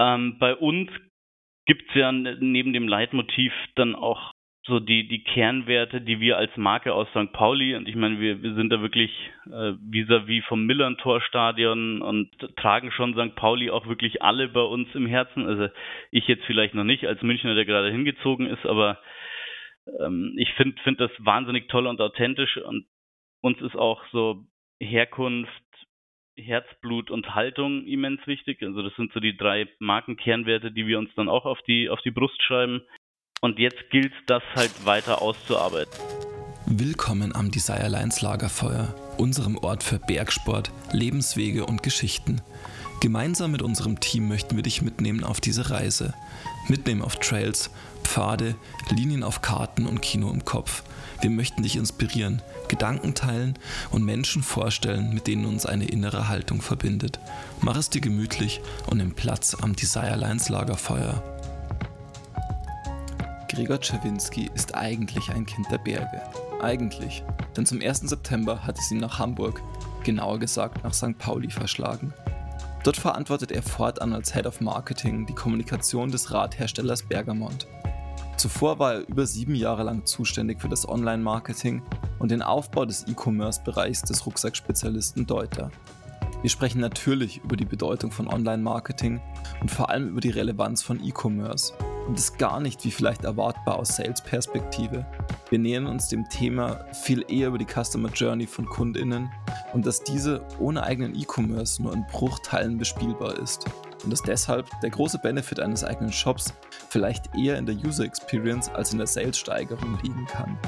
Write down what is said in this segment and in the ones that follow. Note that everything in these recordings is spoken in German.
Ähm, bei uns gibt es ja neben dem Leitmotiv dann auch so die, die Kernwerte, die wir als Marke aus St. Pauli, und ich meine, wir, wir sind da wirklich äh, vis-à-vis vom Millern-Torstadion und tragen schon St. Pauli auch wirklich alle bei uns im Herzen. Also ich jetzt vielleicht noch nicht als Münchner, der gerade hingezogen ist, aber ähm, ich finde find das wahnsinnig toll und authentisch und uns ist auch so Herkunft, Herzblut und Haltung immens wichtig. Also das sind so die drei Markenkernwerte, die wir uns dann auch auf die, auf die Brust schreiben. Und jetzt gilt das halt weiter auszuarbeiten. Willkommen am Desire Lines Lagerfeuer, unserem Ort für Bergsport, Lebenswege und Geschichten. Gemeinsam mit unserem Team möchten wir dich mitnehmen auf diese Reise. Mitnehmen auf Trails, Pfade, Linien auf Karten und Kino im Kopf. Wir möchten dich inspirieren, Gedanken teilen und Menschen vorstellen, mit denen uns eine innere Haltung verbindet. Mach es dir gemütlich und nimm Platz am Desire Lines Lagerfeuer. Gregor Czerwinski ist eigentlich ein Kind der Berge. Eigentlich, denn zum 1. September hat es ihn nach Hamburg, genauer gesagt nach St. Pauli, verschlagen. Dort verantwortet er fortan als Head of Marketing die Kommunikation des Radherstellers Bergamont. Zuvor war er über sieben Jahre lang zuständig für das Online-Marketing und den Aufbau des E-Commerce-Bereichs des Rucksackspezialisten Deuter. Wir sprechen natürlich über die Bedeutung von Online-Marketing und vor allem über die Relevanz von E-Commerce und ist gar nicht wie vielleicht erwartbar aus Sales-Perspektive. Wir nähern uns dem Thema viel eher über die Customer Journey von KundInnen und dass diese ohne eigenen E-Commerce nur in Bruchteilen bespielbar ist. Und dass deshalb der große Benefit eines eigenen Shops vielleicht eher in der User Experience als in der Sales-Steigerung liegen kann.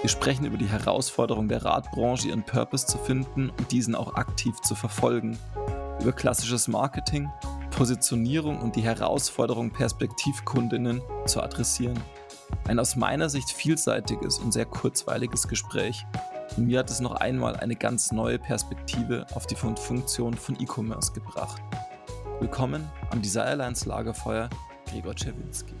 Wir sprechen über die Herausforderung der Radbranche, ihren Purpose zu finden und diesen auch aktiv zu verfolgen. Über klassisches Marketing Positionierung und die Herausforderung, Perspektivkundinnen zu adressieren. Ein aus meiner Sicht vielseitiges und sehr kurzweiliges Gespräch. Und mir hat es noch einmal eine ganz neue Perspektive auf die Funktion von E-Commerce gebracht. Willkommen am Desire Lines Lagerfeuer, Gregor Czerwinski.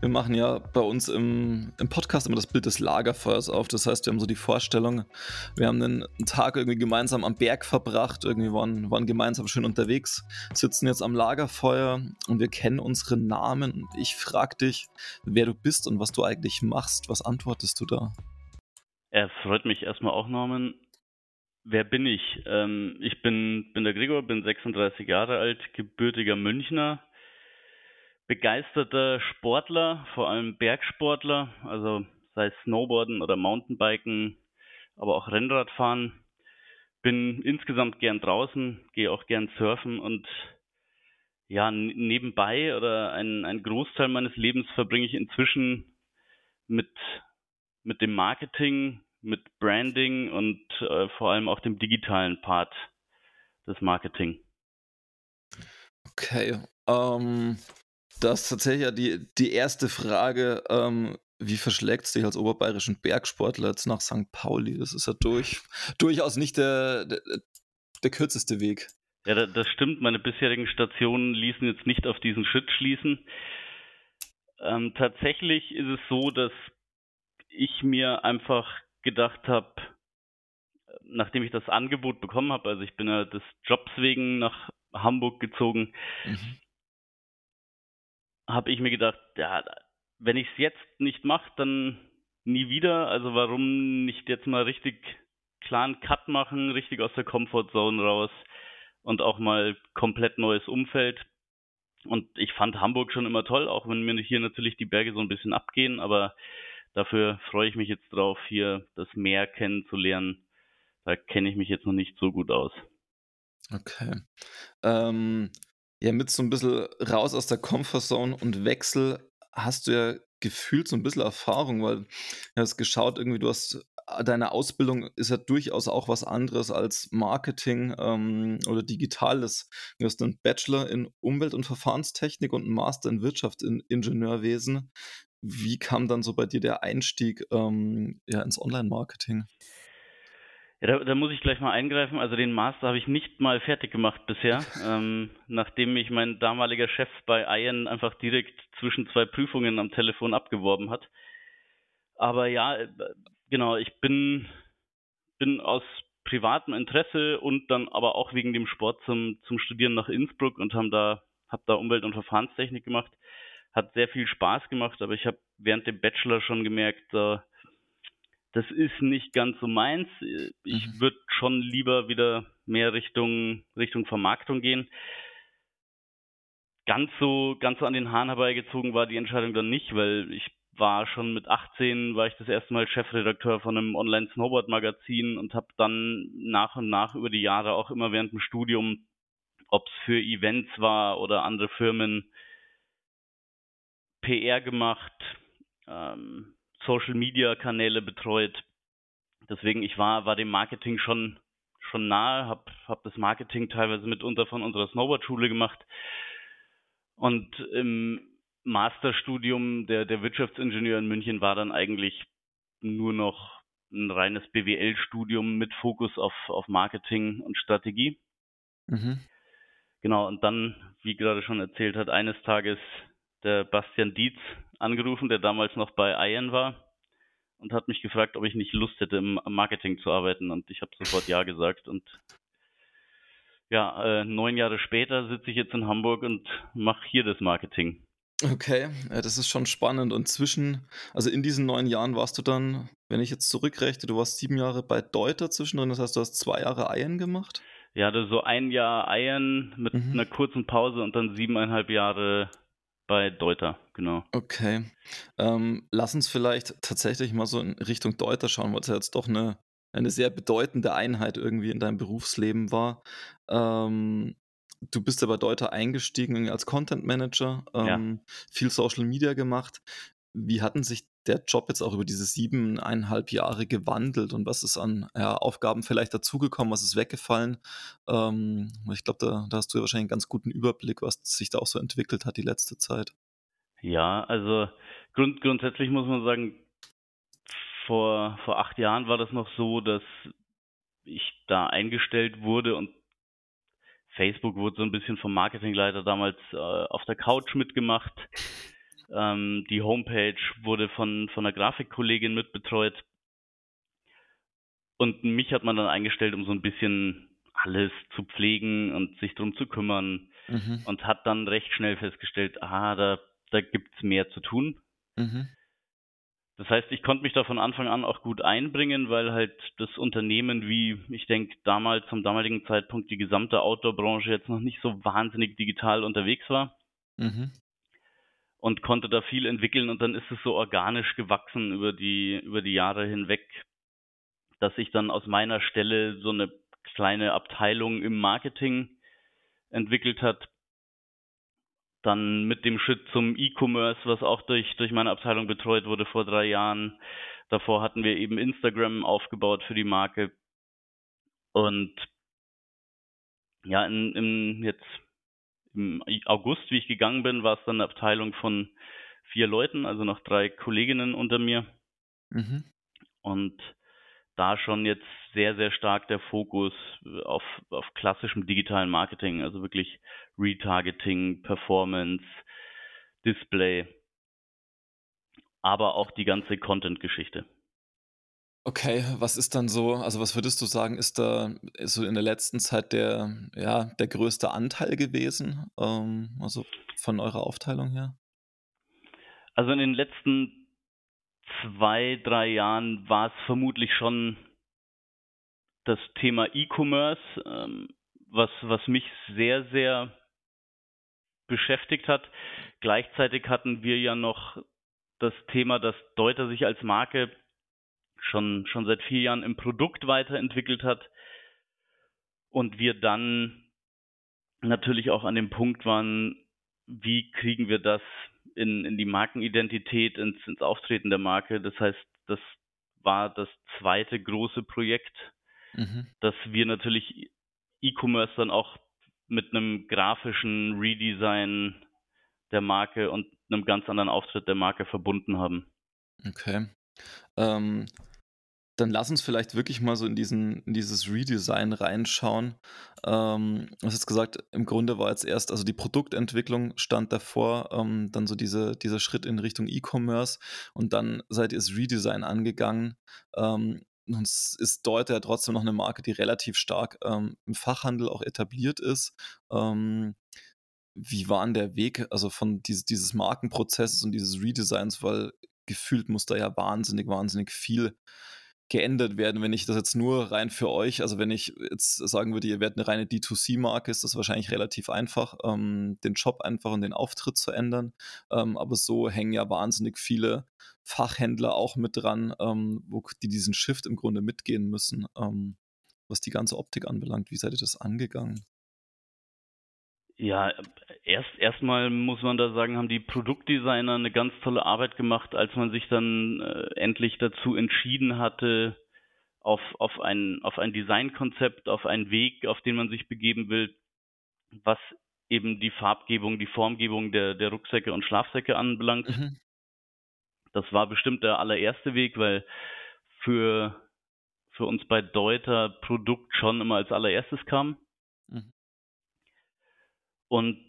Wir machen ja bei uns im, im, Podcast immer das Bild des Lagerfeuers auf. Das heißt, wir haben so die Vorstellung, wir haben einen, Tag irgendwie gemeinsam am Berg verbracht, irgendwie waren, waren gemeinsam schön unterwegs, sitzen jetzt am Lagerfeuer und wir kennen unsere Namen. Und ich frage dich, wer du bist und was du eigentlich machst. Was antwortest du da? Er freut mich erstmal auch, Norman. Wer bin ich? Ähm, ich bin, bin der Gregor, bin 36 Jahre alt, gebürtiger Münchner begeisterter Sportler, vor allem Bergsportler, also sei es Snowboarden oder Mountainbiken, aber auch Rennradfahren. Bin insgesamt gern draußen, gehe auch gern surfen und ja, nebenbei oder ein, ein Großteil meines Lebens verbringe ich inzwischen mit, mit dem Marketing, mit Branding und äh, vor allem auch dem digitalen Part des Marketing. Okay. Ähm, das ist tatsächlich ja die, die erste Frage. Ähm, wie verschlägt es dich als oberbayerischen Bergsportler jetzt nach St. Pauli? Das ist ja durch, durchaus nicht der, der, der kürzeste Weg. Ja, das stimmt. Meine bisherigen Stationen ließen jetzt nicht auf diesen Schritt schließen. Ähm, tatsächlich ist es so, dass ich mir einfach gedacht habe, nachdem ich das Angebot bekommen habe, also ich bin ja des Jobs wegen nach Hamburg gezogen, mhm habe ich mir gedacht, ja, wenn ich es jetzt nicht mache, dann nie wieder. Also warum nicht jetzt mal richtig klaren Cut machen, richtig aus der Comfortzone raus und auch mal komplett neues Umfeld. Und ich fand Hamburg schon immer toll, auch wenn mir hier natürlich die Berge so ein bisschen abgehen, aber dafür freue ich mich jetzt drauf, hier das Meer kennenzulernen. Da kenne ich mich jetzt noch nicht so gut aus. Okay. Ähm, ja, mit so ein bisschen raus aus der Comfortzone und Wechsel hast du ja gefühlt so ein bisschen Erfahrung, weil du hast geschaut, irgendwie, du hast äh, deine Ausbildung ist ja durchaus auch was anderes als Marketing ähm, oder Digitales. Du hast einen Bachelor in Umwelt- und Verfahrenstechnik und einen Master in Wirtschaftsingenieurwesen. Wie kam dann so bei dir der Einstieg ähm, ja, ins Online-Marketing? Ja, da, da, muss ich gleich mal eingreifen. Also den Master habe ich nicht mal fertig gemacht bisher, ähm, nachdem mich mein damaliger Chef bei Ian einfach direkt zwischen zwei Prüfungen am Telefon abgeworben hat. Aber ja, äh, genau, ich bin, bin aus privatem Interesse und dann aber auch wegen dem Sport zum, zum Studieren nach Innsbruck und haben da, habe da Umwelt- und Verfahrenstechnik gemacht. Hat sehr viel Spaß gemacht, aber ich habe während dem Bachelor schon gemerkt, äh, das ist nicht ganz so meins. Ich mhm. würde schon lieber wieder mehr Richtung, Richtung Vermarktung gehen. Ganz so, ganz so an den Haaren herbeigezogen war die Entscheidung dann nicht, weil ich war schon mit 18, war ich das erste Mal Chefredakteur von einem Online-Snowboard-Magazin und habe dann nach und nach über die Jahre auch immer während dem Studium, ob es für Events war oder andere Firmen, PR gemacht, ähm, Social-Media-Kanäle betreut. Deswegen, ich war, war dem Marketing schon, schon nahe, habe hab das Marketing teilweise mitunter von unserer Snowboard-Schule gemacht. Und im Masterstudium der, der Wirtschaftsingenieur in München war dann eigentlich nur noch ein reines BWL-Studium mit Fokus auf, auf Marketing und Strategie. Mhm. Genau, und dann, wie gerade schon erzählt hat, eines Tages der Bastian Dietz angerufen, der damals noch bei Ian war und hat mich gefragt, ob ich nicht Lust hätte, im Marketing zu arbeiten. Und ich habe sofort Ja gesagt. Und ja, äh, neun Jahre später sitze ich jetzt in Hamburg und mache hier das Marketing. Okay, ja, das ist schon spannend. Und zwischen, also in diesen neun Jahren warst du dann, wenn ich jetzt zurückrechne, du warst sieben Jahre bei Deuter zwischendrin, das heißt, du hast zwei Jahre Iron gemacht? Ja, also so ein Jahr Iron mit mhm. einer kurzen Pause und dann siebeneinhalb Jahre bei Deuter, genau. Okay. Ähm, lass uns vielleicht tatsächlich mal so in Richtung Deuter schauen, weil es ja jetzt doch eine, eine sehr bedeutende Einheit irgendwie in deinem Berufsleben war. Ähm, du bist ja bei Deuter eingestiegen als Content Manager, ähm, ja. viel Social Media gemacht. Wie hatten sich der Job jetzt auch über diese siebeneinhalb Jahre gewandelt und was ist an ja, Aufgaben vielleicht dazugekommen, was ist weggefallen? Ähm, ich glaube, da, da, hast du ja wahrscheinlich einen ganz guten Überblick, was sich da auch so entwickelt hat die letzte Zeit. Ja, also grund, grundsätzlich muss man sagen, vor, vor acht Jahren war das noch so, dass ich da eingestellt wurde und Facebook wurde so ein bisschen vom Marketingleiter damals äh, auf der Couch mitgemacht. Ähm, die Homepage wurde von, von einer Grafikkollegin mitbetreut. Und mich hat man dann eingestellt, um so ein bisschen alles zu pflegen und sich drum zu kümmern. Mhm. Und hat dann recht schnell festgestellt, ah, da, da gibt's mehr zu tun. Mhm. Das heißt, ich konnte mich da von Anfang an auch gut einbringen, weil halt das Unternehmen, wie ich denke, damals zum damaligen Zeitpunkt die gesamte Outdoor-Branche jetzt noch nicht so wahnsinnig digital unterwegs war. Mhm und konnte da viel entwickeln und dann ist es so organisch gewachsen über die, über die Jahre hinweg, dass sich dann aus meiner Stelle so eine kleine Abteilung im Marketing entwickelt hat. Dann mit dem Schritt zum E-Commerce, was auch durch, durch meine Abteilung betreut wurde vor drei Jahren. Davor hatten wir eben Instagram aufgebaut für die Marke. Und ja, in, in jetzt im August, wie ich gegangen bin, war es dann eine Abteilung von vier Leuten, also noch drei Kolleginnen unter mir. Mhm. Und da schon jetzt sehr, sehr stark der Fokus auf, auf klassischem digitalen Marketing, also wirklich Retargeting, Performance, Display, aber auch die ganze Content-Geschichte. Okay, was ist dann so also, was würdest du sagen, ist da so in der letzten Zeit der ja, der größte Anteil gewesen, ähm, also von eurer Aufteilung her? Also, in den letzten zwei, drei Jahren war es vermutlich schon das Thema E-Commerce, ähm, was was mich sehr, sehr beschäftigt hat. Gleichzeitig hatten wir ja noch das Thema, dass Deuter sich als Marke schon, schon seit vier Jahren im Produkt weiterentwickelt hat und wir dann natürlich auch an dem Punkt waren, wie kriegen wir das in, in die Markenidentität, ins, ins Auftreten der Marke. Das heißt, das war das zweite große Projekt, mhm. dass wir natürlich E-Commerce dann auch mit einem grafischen Redesign der Marke und einem ganz anderen Auftritt der Marke verbunden haben. Okay. Ähm, dann lass uns vielleicht wirklich mal so in, diesen, in dieses Redesign reinschauen. Ähm, du hast jetzt gesagt, im Grunde war jetzt erst, also die Produktentwicklung stand davor, ähm, dann so diese, dieser Schritt in Richtung E-Commerce und dann seid ihr das Redesign angegangen. Ähm, uns ist Deuter ja trotzdem noch eine Marke, die relativ stark ähm, im Fachhandel auch etabliert ist. Ähm, wie war denn der Weg, also von dieses, dieses Markenprozesses und dieses Redesigns, weil gefühlt muss da ja wahnsinnig, wahnsinnig viel geändert werden. Wenn ich das jetzt nur rein für euch, also wenn ich jetzt sagen würde, ihr werdet eine reine D2C-Marke, ist das wahrscheinlich relativ einfach, ähm, den Job einfach und den Auftritt zu ändern. Ähm, aber so hängen ja wahnsinnig viele Fachhändler auch mit dran, ähm, wo die diesen Shift im Grunde mitgehen müssen, ähm, was die ganze Optik anbelangt. Wie seid ihr das angegangen? Ja, erst erstmal muss man da sagen, haben die Produktdesigner eine ganz tolle Arbeit gemacht, als man sich dann äh, endlich dazu entschieden hatte, auf, auf ein, auf ein Designkonzept, auf einen Weg, auf den man sich begeben will, was eben die Farbgebung, die Formgebung der, der Rucksäcke und Schlafsäcke anbelangt. Mhm. Das war bestimmt der allererste Weg, weil für, für uns bei Deuter Produkt schon immer als allererstes kam. Mhm. Und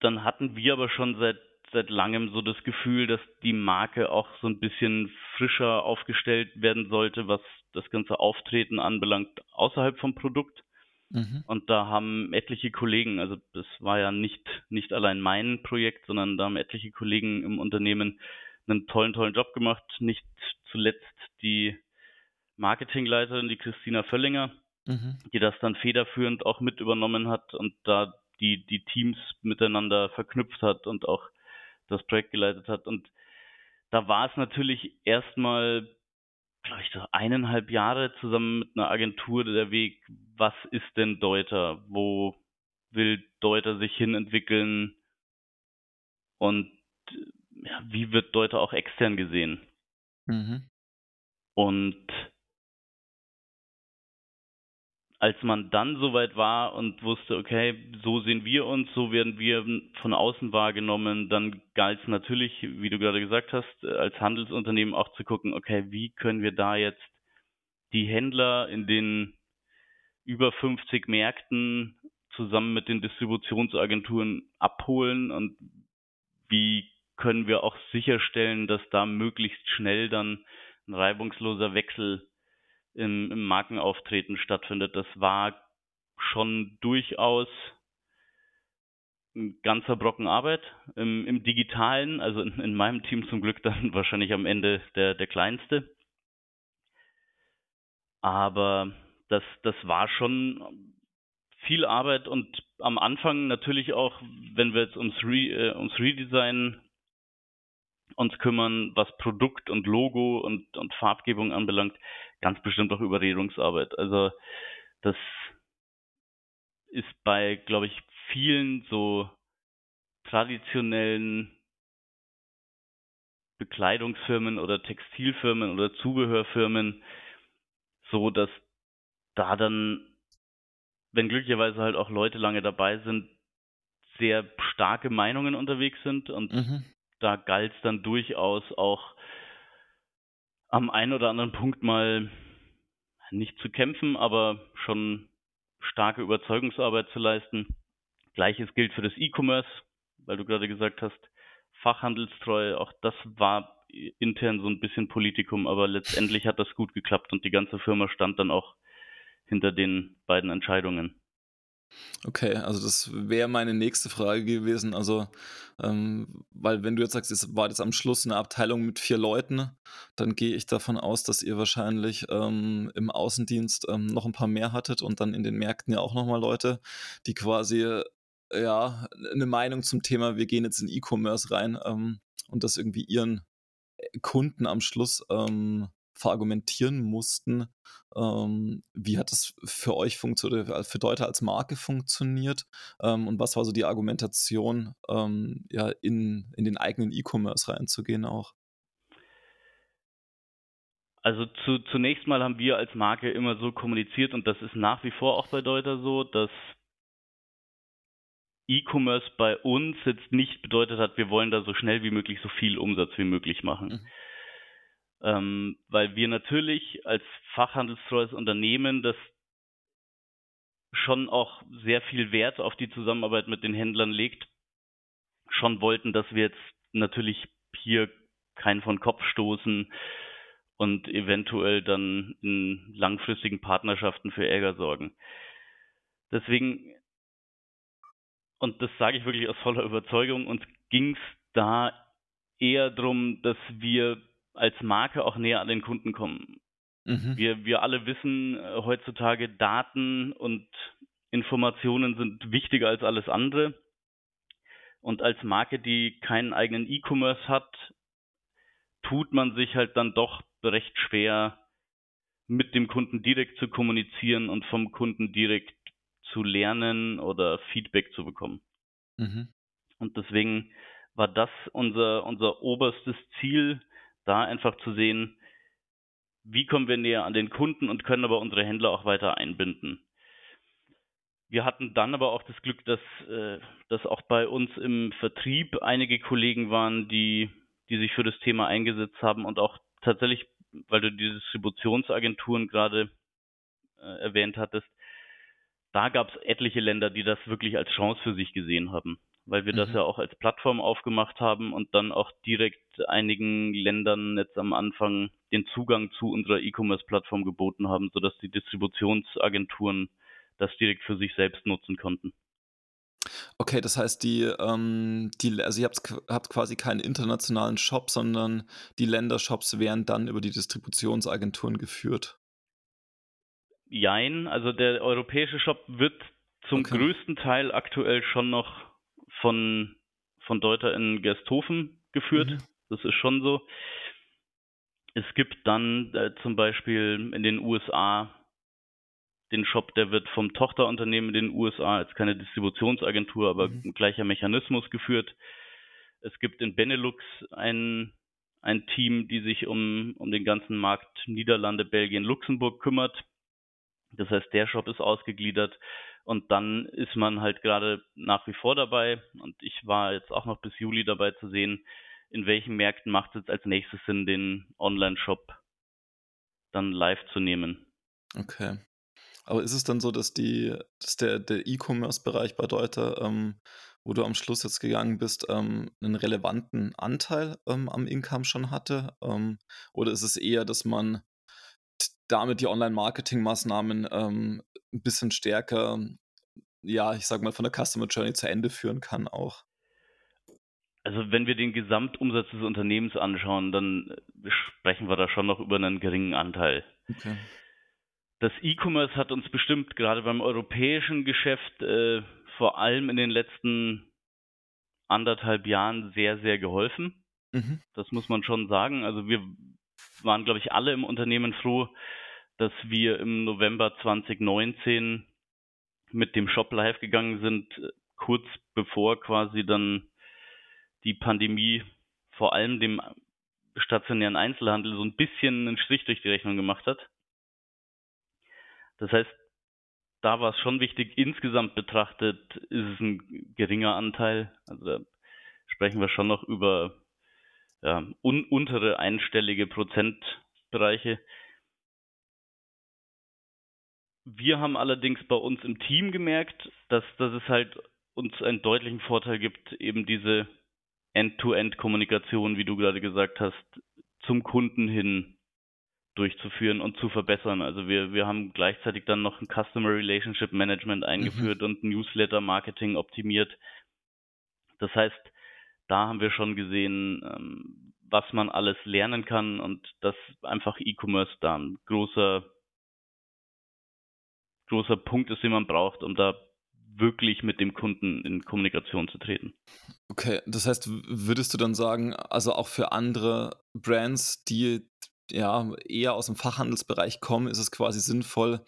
dann hatten wir aber schon seit seit langem so das Gefühl, dass die Marke auch so ein bisschen frischer aufgestellt werden sollte, was das ganze Auftreten anbelangt, außerhalb vom Produkt. Mhm. Und da haben etliche Kollegen, also das war ja nicht, nicht allein mein Projekt, sondern da haben etliche Kollegen im Unternehmen einen tollen, tollen Job gemacht. Nicht zuletzt die Marketingleiterin, die Christina Völlinger, mhm. die das dann federführend auch mit übernommen hat und da die, die Teams miteinander verknüpft hat und auch das Projekt geleitet hat. Und da war es natürlich erstmal, glaube ich, so eineinhalb Jahre zusammen mit einer Agentur der Weg, was ist denn Deuter? Wo will Deuter sich hin entwickeln? Und ja, wie wird Deuter auch extern gesehen? Mhm. Und als man dann soweit war und wusste, okay, so sehen wir uns, so werden wir von außen wahrgenommen, dann galt es natürlich, wie du gerade gesagt hast, als Handelsunternehmen auch zu gucken, okay, wie können wir da jetzt die Händler in den über 50 Märkten zusammen mit den Distributionsagenturen abholen und wie können wir auch sicherstellen, dass da möglichst schnell dann ein reibungsloser Wechsel im, im Markenauftreten stattfindet. Das war schon durchaus ein ganzer Brocken Arbeit. Im, im Digitalen, also in, in, meinem Team zum Glück dann wahrscheinlich am Ende der, der kleinste. Aber das, das war schon viel Arbeit und am Anfang natürlich auch, wenn wir jetzt ums, Re, äh, ums Redesign uns kümmern, was Produkt und Logo und, und Farbgebung anbelangt, ganz bestimmt auch Überredungsarbeit. Also das ist bei, glaube ich, vielen so traditionellen Bekleidungsfirmen oder Textilfirmen oder Zubehörfirmen so, dass da dann, wenn glücklicherweise halt auch Leute lange dabei sind, sehr starke Meinungen unterwegs sind und mhm. da galt es dann durchaus auch am einen oder anderen Punkt mal nicht zu kämpfen, aber schon starke Überzeugungsarbeit zu leisten. Gleiches gilt für das E-Commerce, weil du gerade gesagt hast, Fachhandelstreu, auch das war intern so ein bisschen Politikum, aber letztendlich hat das gut geklappt und die ganze Firma stand dann auch hinter den beiden Entscheidungen. Okay, also das wäre meine nächste Frage gewesen. Also, ähm, weil wenn du jetzt sagst, es war jetzt am Schluss eine Abteilung mit vier Leuten, dann gehe ich davon aus, dass ihr wahrscheinlich ähm, im Außendienst ähm, noch ein paar mehr hattet und dann in den Märkten ja auch nochmal Leute, die quasi ja eine Meinung zum Thema, wir gehen jetzt in E-Commerce rein ähm, und das irgendwie ihren Kunden am Schluss ähm, verargumentieren mussten. Ähm, wie hat das für euch funktioniert, äh, für Deuter als Marke funktioniert? Ähm, und was war so die Argumentation, ähm, ja, in, in den eigenen E-Commerce reinzugehen auch? Also zu, zunächst mal haben wir als Marke immer so kommuniziert und das ist nach wie vor auch bei Deuter so, dass E-Commerce bei uns jetzt nicht bedeutet hat, wir wollen da so schnell wie möglich so viel Umsatz wie möglich machen. Mhm ähm, weil wir natürlich als fachhandelstreues Unternehmen das schon auch sehr viel Wert auf die Zusammenarbeit mit den Händlern legt, schon wollten, dass wir jetzt natürlich hier keinen von Kopf stoßen und eventuell dann in langfristigen Partnerschaften für Ärger sorgen. Deswegen, und das sage ich wirklich aus voller Überzeugung, uns ging es da eher darum, dass wir als Marke auch näher an den Kunden kommen. Mhm. Wir, wir alle wissen äh, heutzutage, Daten und Informationen sind wichtiger als alles andere. Und als Marke, die keinen eigenen E-Commerce hat, tut man sich halt dann doch recht schwer, mit dem Kunden direkt zu kommunizieren und vom Kunden direkt zu lernen oder Feedback zu bekommen. Mhm. Und deswegen war das unser, unser oberstes Ziel, da einfach zu sehen, wie kommen wir näher an den Kunden und können aber unsere Händler auch weiter einbinden. Wir hatten dann aber auch das Glück, dass, äh, dass auch bei uns im Vertrieb einige Kollegen waren, die, die sich für das Thema eingesetzt haben und auch tatsächlich, weil du die Distributionsagenturen gerade äh, erwähnt hattest, da gab es etliche Länder, die das wirklich als Chance für sich gesehen haben, weil wir mhm. das ja auch als Plattform aufgemacht haben und dann auch direkt einigen Ländern jetzt am Anfang den Zugang zu unserer E-Commerce-Plattform geboten haben, sodass die Distributionsagenturen das direkt für sich selbst nutzen konnten. Okay, das heißt, die, ähm, die, also ihr habt, habt quasi keinen internationalen Shop, sondern die Ländershops werden dann über die Distributionsagenturen geführt. Jein, also der europäische Shop wird zum okay. größten Teil aktuell schon noch von, von Deuter in Gersthofen geführt. Mhm. Das ist schon so. Es gibt dann äh, zum Beispiel in den USA den Shop, der wird vom Tochterunternehmen in den USA als keine Distributionsagentur, aber mhm. gleicher Mechanismus geführt. Es gibt in Benelux ein, ein Team, die sich um, um den ganzen Markt Niederlande, Belgien, Luxemburg kümmert. Das heißt, der Shop ist ausgegliedert und dann ist man halt gerade nach wie vor dabei und ich war jetzt auch noch bis Juli dabei zu sehen, in welchen Märkten macht es als nächstes Sinn, den Online-Shop dann live zu nehmen. Okay. Aber ist es dann so, dass die, dass der, der E-Commerce-Bereich bei Deuter, ähm, wo du am Schluss jetzt gegangen bist, ähm, einen relevanten Anteil ähm, am Income schon hatte? Ähm, oder ist es eher, dass man damit die Online-Marketing-Maßnahmen ähm, ein bisschen stärker, ja, ich sag mal, von der Customer Journey zu Ende führen kann auch? Also wenn wir den Gesamtumsatz des Unternehmens anschauen, dann sprechen wir da schon noch über einen geringen Anteil. Okay das E-Commerce hat uns bestimmt gerade beim europäischen Geschäft äh, vor allem in den letzten anderthalb Jahren sehr, sehr geholfen. Mhm. Das muss man schon sagen. Also wir waren, glaube ich, alle im Unternehmen froh, dass wir im November 2019 mit dem Shop live gegangen sind, kurz bevor quasi dann die Pandemie vor allem dem stationären Einzelhandel so ein bisschen einen Strich durch die Rechnung gemacht hat. Das heißt, da war es schon wichtig, insgesamt betrachtet ist es ein geringer Anteil. Also da sprechen wir schon noch über ja, un untere einstellige Prozentbereiche. Wir haben allerdings bei uns im Team gemerkt, dass, dass es halt uns einen deutlichen Vorteil gibt, eben diese End-to-End-Kommunikation, wie du gerade gesagt hast, zum Kunden hin durchzuführen und zu verbessern. Also wir, wir haben gleichzeitig dann noch ein Customer Relationship Management eingeführt mhm. und Newsletter Marketing optimiert. Das heißt, da haben wir schon gesehen, ähm, was man alles lernen kann und dass einfach E-Commerce da ein großer, großer Punkt ist, den man braucht, um da wirklich mit dem Kunden in Kommunikation zu treten. Okay, das heißt, würdest du dann sagen, also auch für andere Brands, die ja, eher aus dem Fachhandelsbereich kommen, ist es quasi sinnvoll,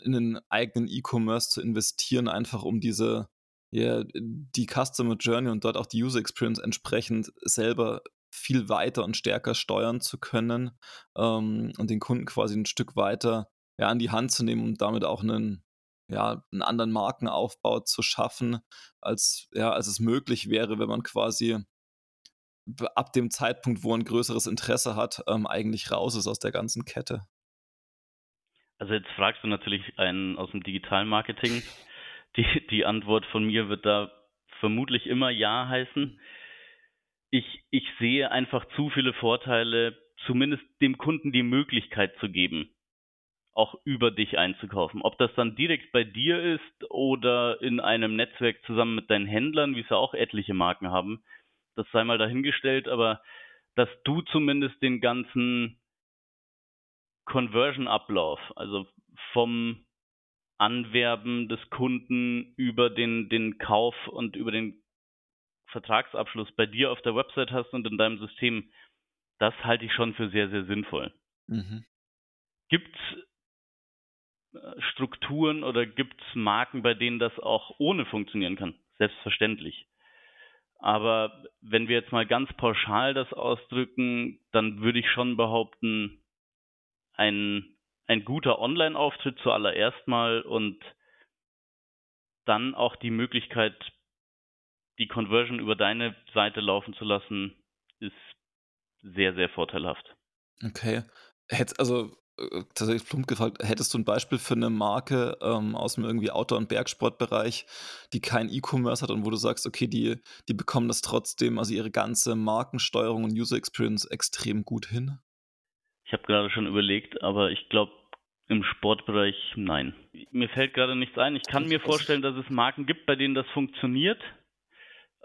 in einen eigenen E-Commerce zu investieren, einfach um diese, ja, die Customer Journey und dort auch die User Experience entsprechend selber viel weiter und stärker steuern zu können ähm, und den Kunden quasi ein Stück weiter ja, an die Hand zu nehmen und damit auch einen, ja, einen anderen Markenaufbau zu schaffen, als, ja, als es möglich wäre, wenn man quasi ab dem Zeitpunkt, wo ein größeres Interesse hat, ähm, eigentlich raus ist aus der ganzen Kette? Also jetzt fragst du natürlich einen aus dem Digitalmarketing. Die, die Antwort von mir wird da vermutlich immer Ja heißen. Ich, ich sehe einfach zu viele Vorteile zumindest dem Kunden die Möglichkeit zu geben, auch über dich einzukaufen. Ob das dann direkt bei dir ist oder in einem Netzwerk zusammen mit deinen Händlern, wie es ja auch etliche Marken haben, das sei mal dahingestellt, aber dass du zumindest den ganzen Conversion-Ablauf, also vom Anwerben des Kunden über den, den Kauf und über den Vertragsabschluss bei dir auf der Website hast und in deinem System, das halte ich schon für sehr, sehr sinnvoll. Mhm. Gibt es Strukturen oder gibt es Marken, bei denen das auch ohne funktionieren kann? Selbstverständlich. Aber wenn wir jetzt mal ganz pauschal das ausdrücken, dann würde ich schon behaupten, ein, ein guter Online-Auftritt zuallererst mal und dann auch die Möglichkeit, die Conversion über deine Seite laufen zu lassen, ist sehr, sehr vorteilhaft. Okay. Hätt, also tatsächlich plump gefragt, hättest du ein Beispiel für eine Marke ähm, aus dem irgendwie Outdoor- und Bergsportbereich, die kein E-Commerce hat und wo du sagst, okay, die, die bekommen das trotzdem, also ihre ganze Markensteuerung und User Experience extrem gut hin? Ich habe gerade schon überlegt, aber ich glaube, im Sportbereich nein. Mir fällt gerade nichts ein. Ich kann mir vorstellen, dass es Marken gibt, bei denen das funktioniert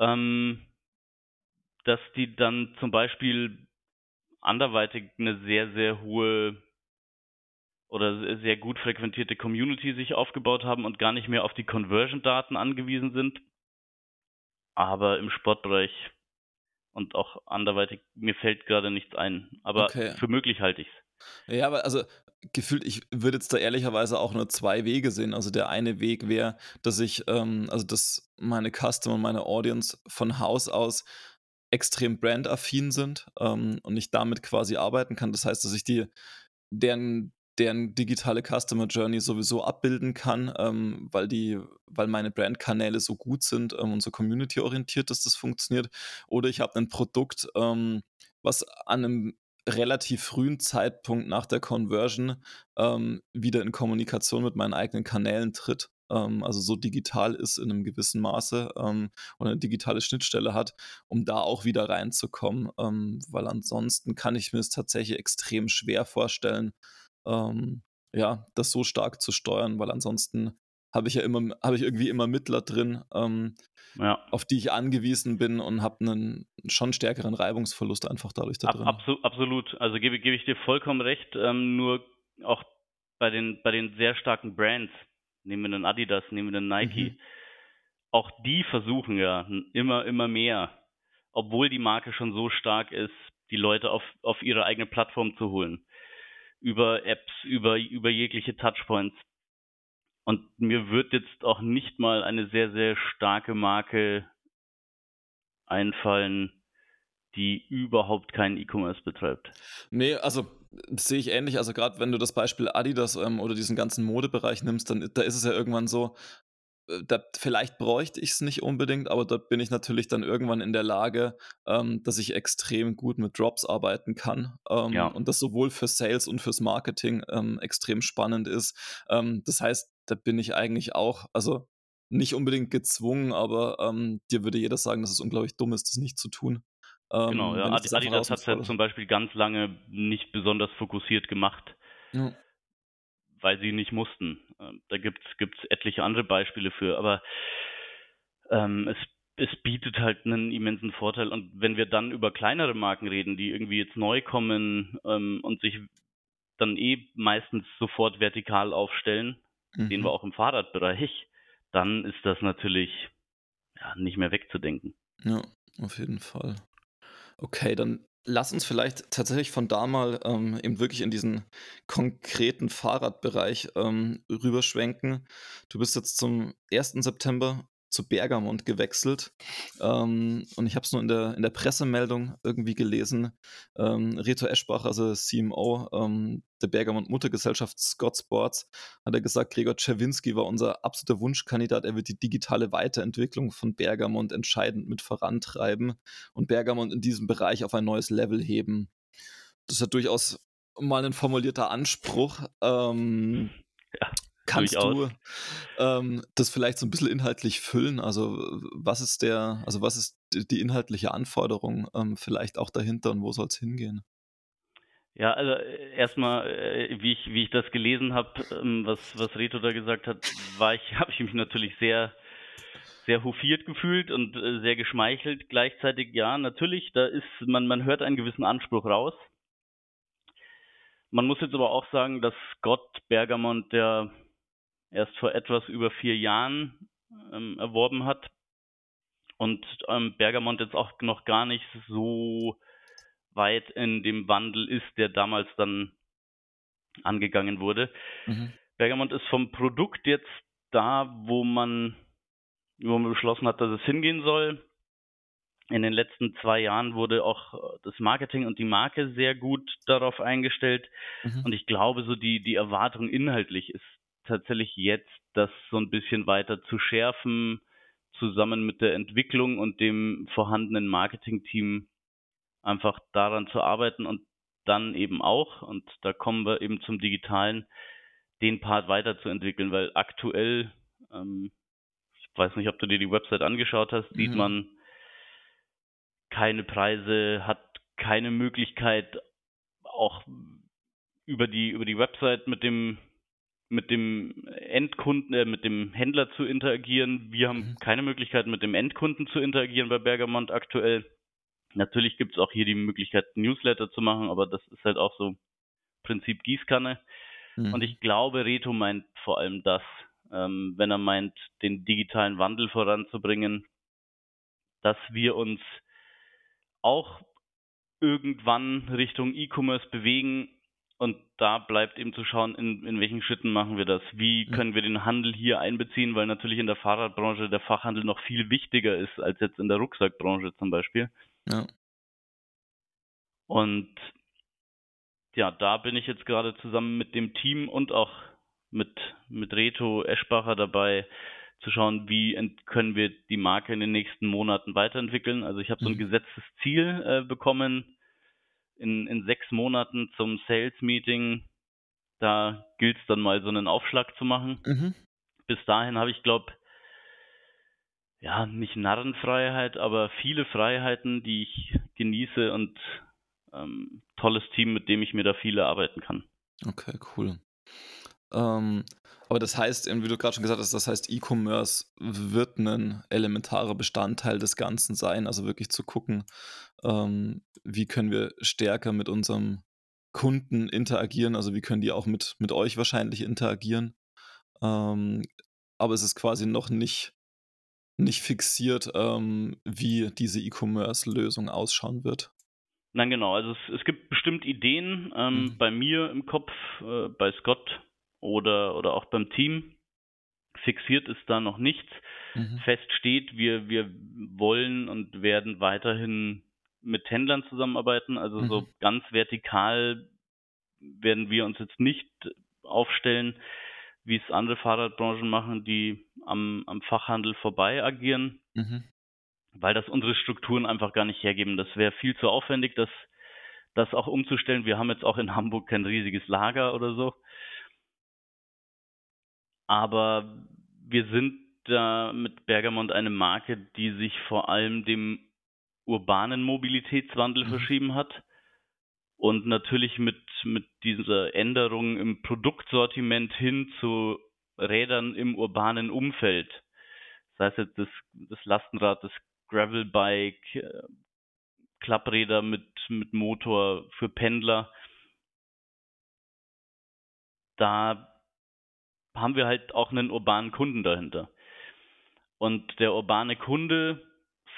ähm, dass die dann zum Beispiel anderweitig eine sehr, sehr hohe oder sehr gut frequentierte Community sich aufgebaut haben und gar nicht mehr auf die Conversion-Daten angewiesen sind. Aber im Sportbereich und auch anderweitig, mir fällt gerade nichts ein. Aber okay. für möglich halte ich es. Ja, aber also gefühlt, ich würde jetzt da ehrlicherweise auch nur zwei Wege sehen. Also der eine Weg wäre, dass ich, ähm, also dass meine Customer und meine Audience von Haus aus extrem brandaffin sind ähm, und ich damit quasi arbeiten kann. Das heißt, dass ich die, deren, deren digitale Customer Journey sowieso abbilden kann, ähm, weil die, weil meine Brandkanäle so gut sind ähm, und so community-orientiert, dass das funktioniert. Oder ich habe ein Produkt, ähm, was an einem relativ frühen Zeitpunkt nach der Conversion ähm, wieder in Kommunikation mit meinen eigenen Kanälen tritt. Ähm, also so digital ist in einem gewissen Maße ähm, und eine digitale Schnittstelle hat, um da auch wieder reinzukommen. Ähm, weil ansonsten kann ich mir es tatsächlich extrem schwer vorstellen, ähm, ja, das so stark zu steuern, weil ansonsten habe ich ja immer, habe ich irgendwie immer Mittler drin, ähm, ja. auf die ich angewiesen bin und habe einen schon stärkeren Reibungsverlust einfach dadurch da drin. Ab, absolut, also gebe, gebe ich dir vollkommen recht, ähm, nur auch bei den, bei den sehr starken Brands, nehmen wir einen Adidas, nehmen wir einen Nike, mhm. auch die versuchen ja immer, immer mehr, obwohl die Marke schon so stark ist, die Leute auf, auf ihre eigene Plattform zu holen. Über Apps, über, über jegliche Touchpoints und mir wird jetzt auch nicht mal eine sehr, sehr starke Marke einfallen, die überhaupt keinen E-Commerce betreibt. Nee, also sehe ich ähnlich. Also gerade wenn du das Beispiel Adidas ähm, oder diesen ganzen Modebereich nimmst, dann da ist es ja irgendwann so, da, vielleicht bräuchte ich es nicht unbedingt, aber da bin ich natürlich dann irgendwann in der Lage, ähm, dass ich extrem gut mit Drops arbeiten kann ähm, ja. und das sowohl für Sales und fürs Marketing ähm, extrem spannend ist. Ähm, das heißt, da bin ich eigentlich auch, also nicht unbedingt gezwungen, aber ähm, dir würde jeder sagen, dass es unglaublich dumm ist, das nicht zu tun. Ähm, genau, ja. Adidas hat es ja zum Beispiel ganz lange nicht besonders fokussiert gemacht. Ja weil sie nicht mussten. Ähm, da gibt es etliche andere Beispiele für, aber ähm, es, es bietet halt einen immensen Vorteil. Und wenn wir dann über kleinere Marken reden, die irgendwie jetzt neu kommen ähm, und sich dann eh meistens sofort vertikal aufstellen, mhm. sehen wir auch im Fahrradbereich, dann ist das natürlich ja, nicht mehr wegzudenken. Ja, auf jeden Fall. Okay, dann Lass uns vielleicht tatsächlich von da mal ähm, eben wirklich in diesen konkreten Fahrradbereich ähm, rüberschwenken. Du bist jetzt zum 1. September zu Bergamont gewechselt. Ähm, und ich habe es nur in der, in der Pressemeldung irgendwie gelesen. Ähm, Reto Eschbach, also CMO ähm, der Bergamont Muttergesellschaft Scott Sports, hat er gesagt, Gregor Czerwinski war unser absoluter Wunschkandidat. Er wird die digitale Weiterentwicklung von Bergamont entscheidend mit vorantreiben und Bergamont in diesem Bereich auf ein neues Level heben. Das ist ja durchaus mal ein formulierter Anspruch. Ähm, ja. Kannst Durchaus. du ähm, das vielleicht so ein bisschen inhaltlich füllen? Also was ist der, also was ist die inhaltliche Anforderung ähm, vielleicht auch dahinter und wo soll es hingehen? Ja, also äh, erstmal, äh, wie ich, wie ich das gelesen habe, ähm, was, was Reto da gesagt hat, war ich, habe ich mich natürlich sehr, sehr hofiert gefühlt und äh, sehr geschmeichelt. Gleichzeitig, ja, natürlich, da ist, man, man hört einen gewissen Anspruch raus. Man muss jetzt aber auch sagen, dass Scott Bergamont, der erst vor etwas über vier Jahren ähm, erworben hat und ähm, Bergamont jetzt auch noch gar nicht so weit in dem Wandel ist, der damals dann angegangen wurde. Mhm. Bergamont ist vom Produkt jetzt da, wo man, wo man beschlossen hat, dass es hingehen soll. In den letzten zwei Jahren wurde auch das Marketing und die Marke sehr gut darauf eingestellt. Mhm. Und ich glaube, so die, die Erwartung inhaltlich ist tatsächlich jetzt, das so ein bisschen weiter zu schärfen, zusammen mit der Entwicklung und dem vorhandenen Marketingteam einfach daran zu arbeiten und dann eben auch, und da kommen wir eben zum Digitalen, den Part weiterzuentwickeln, weil aktuell, ähm, ich weiß nicht, ob du dir die Website angeschaut hast, mhm. sieht man keine Preise, hat keine Möglichkeit, auch über die, über die Website mit dem, mit dem Endkunden, äh, mit dem Händler zu interagieren. Wir haben mhm. keine Möglichkeit, mit dem Endkunden zu interagieren bei Bergamont aktuell. Natürlich gibt es auch hier die Möglichkeit, Newsletter zu machen, aber das ist halt auch so Prinzip Gießkanne. Mhm. Und ich glaube, Reto meint vor allem das, ähm, wenn er meint, den digitalen Wandel voranzubringen, dass wir uns auch irgendwann Richtung E-Commerce bewegen. Und da bleibt eben zu schauen, in, in welchen Schritten machen wir das? Wie können wir den Handel hier einbeziehen? Weil natürlich in der Fahrradbranche der Fachhandel noch viel wichtiger ist als jetzt in der Rucksackbranche zum Beispiel. Ja. Und ja, da bin ich jetzt gerade zusammen mit dem Team und auch mit, mit Reto Eschbacher dabei, zu schauen, wie können wir die Marke in den nächsten Monaten weiterentwickeln. Also ich habe so ein mhm. gesetztes Ziel äh, bekommen in, in sechs Monaten zum Sales Meeting. Da gilt es dann mal so einen Aufschlag zu machen. Mhm. Bis dahin habe ich, glaube ja, nicht Narrenfreiheit, aber viele Freiheiten, die ich genieße und ähm, tolles Team, mit dem ich mir da viel erarbeiten kann. Okay, cool. Ähm, aber das heißt, wie du gerade schon gesagt hast, das heißt, E-Commerce wird ein elementarer Bestandteil des Ganzen sein. Also wirklich zu gucken, ähm, wie können wir stärker mit unserem Kunden interagieren. Also wie können die auch mit, mit euch wahrscheinlich interagieren. Ähm, aber es ist quasi noch nicht nicht fixiert, ähm, wie diese E-Commerce-Lösung ausschauen wird. Nein, genau. Also es, es gibt bestimmt Ideen ähm, mhm. bei mir im Kopf, äh, bei Scott oder, oder auch beim Team. Fixiert ist da noch nichts. Mhm. Fest steht, wir, wir wollen und werden weiterhin mit Händlern zusammenarbeiten. Also mhm. so ganz vertikal werden wir uns jetzt nicht aufstellen wie es andere Fahrradbranchen machen, die am, am Fachhandel vorbei agieren, mhm. weil das unsere Strukturen einfach gar nicht hergeben. Das wäre viel zu aufwendig, das, das auch umzustellen. Wir haben jetzt auch in Hamburg kein riesiges Lager oder so. Aber wir sind da mit Bergamont eine Marke, die sich vor allem dem urbanen Mobilitätswandel mhm. verschrieben hat und natürlich mit, mit dieser Änderung im Produktsortiment hin zu Rädern im urbanen Umfeld. Das heißt jetzt das, das Lastenrad, das Gravelbike, äh, Klappräder mit, mit Motor für Pendler. Da haben wir halt auch einen urbanen Kunden dahinter. Und der urbane Kunde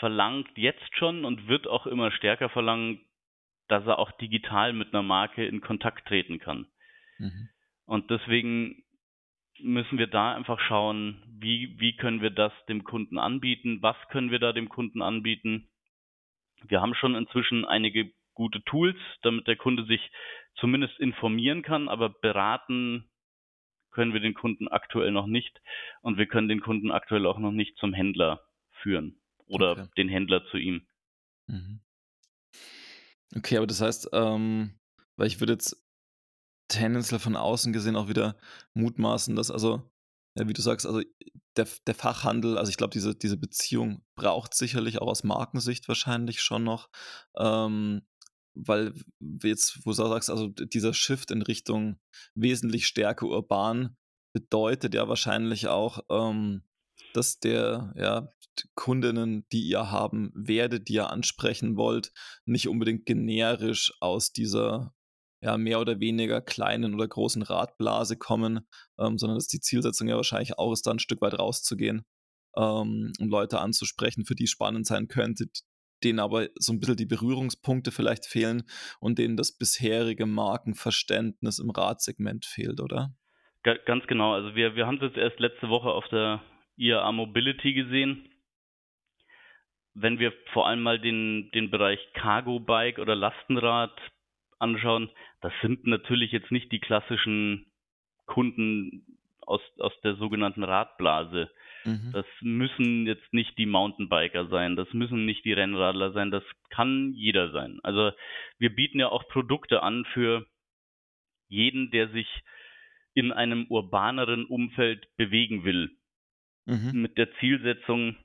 verlangt jetzt schon und wird auch immer stärker verlangen, dass er auch digital mit einer Marke in Kontakt treten kann. Mhm. Und deswegen müssen wir da einfach schauen, wie, wie können wir das dem Kunden anbieten, was können wir da dem Kunden anbieten. Wir haben schon inzwischen einige gute Tools, damit der Kunde sich zumindest informieren kann, aber beraten können wir den Kunden aktuell noch nicht und wir können den Kunden aktuell auch noch nicht zum Händler führen oder okay. den Händler zu ihm. Mhm. Okay, aber das heißt, ähm, weil ich würde jetzt tendenziell von außen gesehen auch wieder mutmaßen, dass also, ja, wie du sagst, also der, der Fachhandel, also ich glaube, diese, diese Beziehung braucht sicherlich auch aus Markensicht wahrscheinlich schon noch. Ähm, weil jetzt, wo du sagst, also dieser Shift in Richtung wesentlich stärker urban bedeutet ja wahrscheinlich auch, ähm, dass der, ja, Kundinnen, die ihr haben werdet, die ihr ansprechen wollt, nicht unbedingt generisch aus dieser ja, mehr oder weniger kleinen oder großen Radblase kommen, ähm, sondern dass die Zielsetzung ja wahrscheinlich auch ist, da ein Stück weit rauszugehen ähm, und Leute anzusprechen, für die spannend sein könnte, denen aber so ein bisschen die Berührungspunkte vielleicht fehlen und denen das bisherige Markenverständnis im Radsegment fehlt, oder? Ganz genau. Also wir, wir haben es jetzt erst letzte Woche auf der IAA Mobility gesehen. Wenn wir vor allem mal den, den Bereich Cargo Bike oder Lastenrad anschauen, das sind natürlich jetzt nicht die klassischen Kunden aus, aus der sogenannten Radblase. Mhm. Das müssen jetzt nicht die Mountainbiker sein, das müssen nicht die Rennradler sein, das kann jeder sein. Also wir bieten ja auch Produkte an für jeden, der sich in einem urbaneren Umfeld bewegen will. Mhm. Mit der Zielsetzung,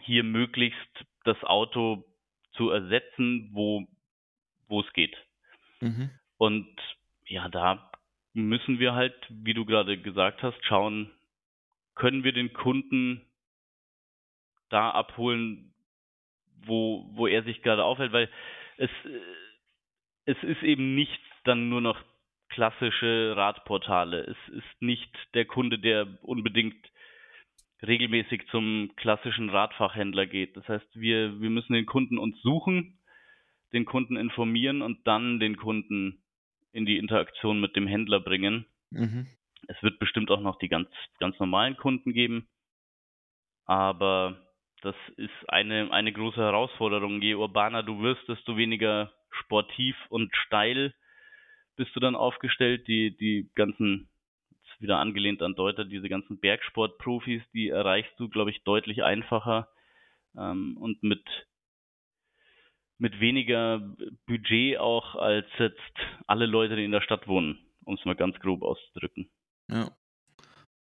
hier möglichst das Auto zu ersetzen, wo, wo es geht. Mhm. Und ja, da müssen wir halt, wie du gerade gesagt hast, schauen, können wir den Kunden da abholen, wo, wo er sich gerade aufhält, weil es, es ist eben nicht dann nur noch klassische Radportale. Es ist nicht der Kunde, der unbedingt regelmäßig zum klassischen Radfachhändler geht. Das heißt, wir, wir müssen den Kunden uns suchen, den Kunden informieren und dann den Kunden in die Interaktion mit dem Händler bringen. Mhm. Es wird bestimmt auch noch die ganz, ganz normalen Kunden geben. Aber das ist eine, eine große Herausforderung. Je urbaner du wirst, desto weniger sportiv und steil bist du dann aufgestellt. Die, die ganzen, wieder angelehnt an Deuter, diese ganzen Bergsportprofis, die erreichst du, glaube ich, deutlich einfacher ähm, und mit, mit weniger Budget auch als jetzt alle Leute, die in der Stadt wohnen, um es mal ganz grob auszudrücken. Ja.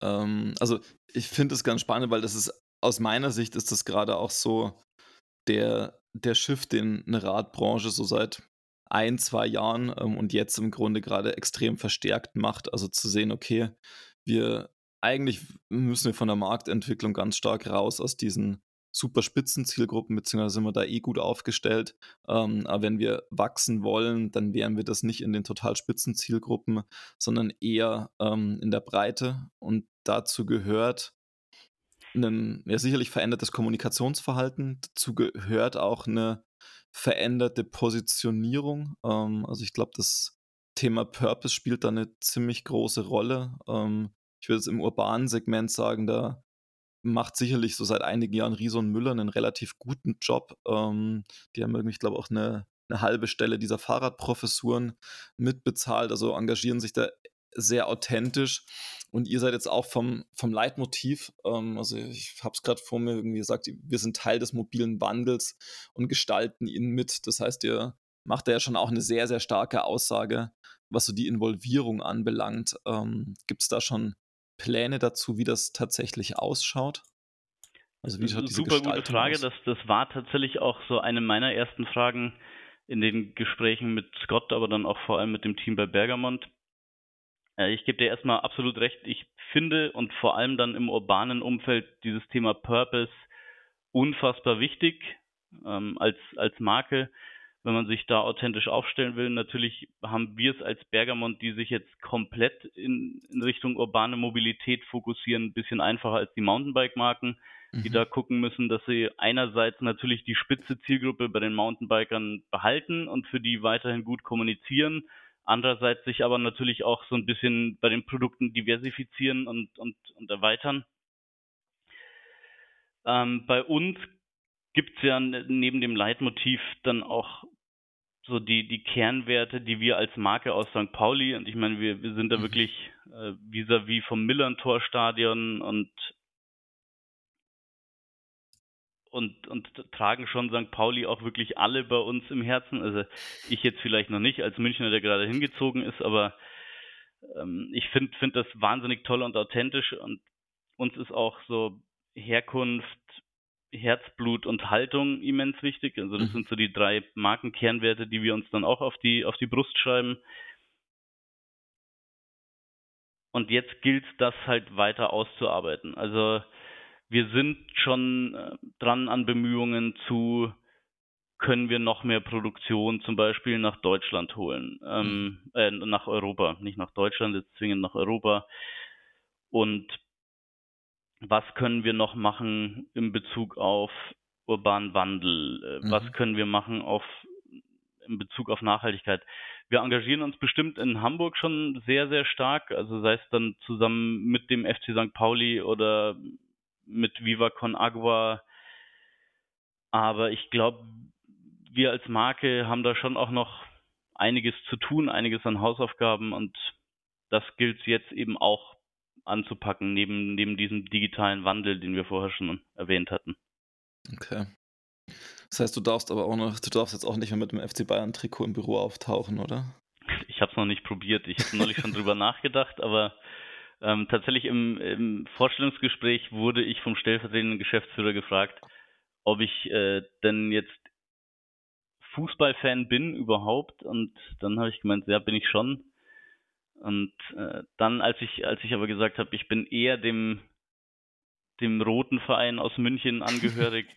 Ähm, also ich finde es ganz spannend, weil das ist aus meiner Sicht ist das gerade auch so der, der Shift, den eine Radbranche so seit ein, zwei Jahren ähm, und jetzt im Grunde gerade extrem verstärkt macht. Also zu sehen, okay, wir eigentlich müssen wir von der Marktentwicklung ganz stark raus aus diesen super Spitzenzielgruppen, beziehungsweise sind wir da eh gut aufgestellt. Ähm, aber wenn wir wachsen wollen, dann wären wir das nicht in den total Spitzenzielgruppen, sondern eher ähm, in der Breite. Und dazu gehört ein ja, sicherlich verändertes Kommunikationsverhalten. Dazu gehört auch eine veränderte Positionierung. Ähm, also ich glaube, das Thema Purpose spielt da eine ziemlich große Rolle. Ähm, ich würde es im urbanen Segment sagen, da macht sicherlich so seit einigen Jahren Riso und Müller einen relativ guten Job. Ähm, die haben irgendwie, ich auch eine, eine halbe Stelle dieser Fahrradprofessuren mitbezahlt, also engagieren sich da sehr authentisch. Und ihr seid jetzt auch vom, vom Leitmotiv, ähm, also ich habe es gerade vor mir irgendwie gesagt, wir sind Teil des mobilen Wandels und gestalten ihn mit. Das heißt, ihr macht da ja schon auch eine sehr, sehr starke Aussage, was so die Involvierung anbelangt. Ähm, Gibt es da schon Pläne dazu, wie das tatsächlich ausschaut? Also wie schaut diese Super gute Frage. Das, das war tatsächlich auch so eine meiner ersten Fragen in den Gesprächen mit Scott, aber dann auch vor allem mit dem Team bei Bergamont. Ich gebe dir erstmal absolut recht. Ich finde und vor allem dann im urbanen Umfeld dieses Thema Purpose unfassbar wichtig ähm, als, als Marke wenn man sich da authentisch aufstellen will. Natürlich haben wir es als Bergamont, die sich jetzt komplett in, in Richtung urbane Mobilität fokussieren, ein bisschen einfacher als die Mountainbike-Marken, die mhm. da gucken müssen, dass sie einerseits natürlich die spitze Zielgruppe bei den Mountainbikern behalten und für die weiterhin gut kommunizieren, andererseits sich aber natürlich auch so ein bisschen bei den Produkten diversifizieren und, und, und erweitern. Ähm, bei uns gibt es ja neben dem Leitmotiv dann auch so die, die Kernwerte, die wir als Marke aus St. Pauli, und ich meine, wir, wir sind da mhm. wirklich äh, vis-à-vis vom Millern-Torstadion und, und, und tragen schon St. Pauli auch wirklich alle bei uns im Herzen. Also ich jetzt vielleicht noch nicht als Münchner, der gerade hingezogen ist, aber ähm, ich finde find das wahnsinnig toll und authentisch und uns ist auch so Herkunft, Herzblut und Haltung immens wichtig. Also das mhm. sind so die drei Markenkernwerte, die wir uns dann auch auf die, auf die Brust schreiben. Und jetzt gilt das halt weiter auszuarbeiten. Also wir sind schon äh, dran an Bemühungen zu, können wir noch mehr Produktion zum Beispiel nach Deutschland holen, ähm, mhm. äh, nach Europa, nicht nach Deutschland, jetzt zwingend nach Europa. Und was können wir noch machen in Bezug auf urbanen Wandel? Äh, mhm. Was können wir machen auf in Bezug auf Nachhaltigkeit? Wir engagieren uns bestimmt in Hamburg schon sehr, sehr stark, also sei es dann zusammen mit dem FC St. Pauli oder mit Viva Con Agua. Aber ich glaube, wir als Marke haben da schon auch noch einiges zu tun, einiges an Hausaufgaben und das gilt jetzt eben auch anzupacken, neben, neben diesem digitalen Wandel, den wir vorher schon erwähnt hatten. Okay. Das heißt, du darfst aber auch noch, du darfst jetzt auch nicht mehr mit dem FC Bayern Trikot im Büro auftauchen, oder? Ich habe es noch nicht probiert. Ich habe neulich schon drüber nachgedacht, aber ähm, tatsächlich im, im, Vorstellungsgespräch wurde ich vom stellvertretenden Geschäftsführer gefragt, ob ich äh, denn jetzt Fußballfan bin überhaupt. Und dann habe ich gemeint, ja, bin ich schon. Und äh, dann, als ich, als ich aber gesagt habe, ich bin eher dem, dem roten Verein aus München angehörig,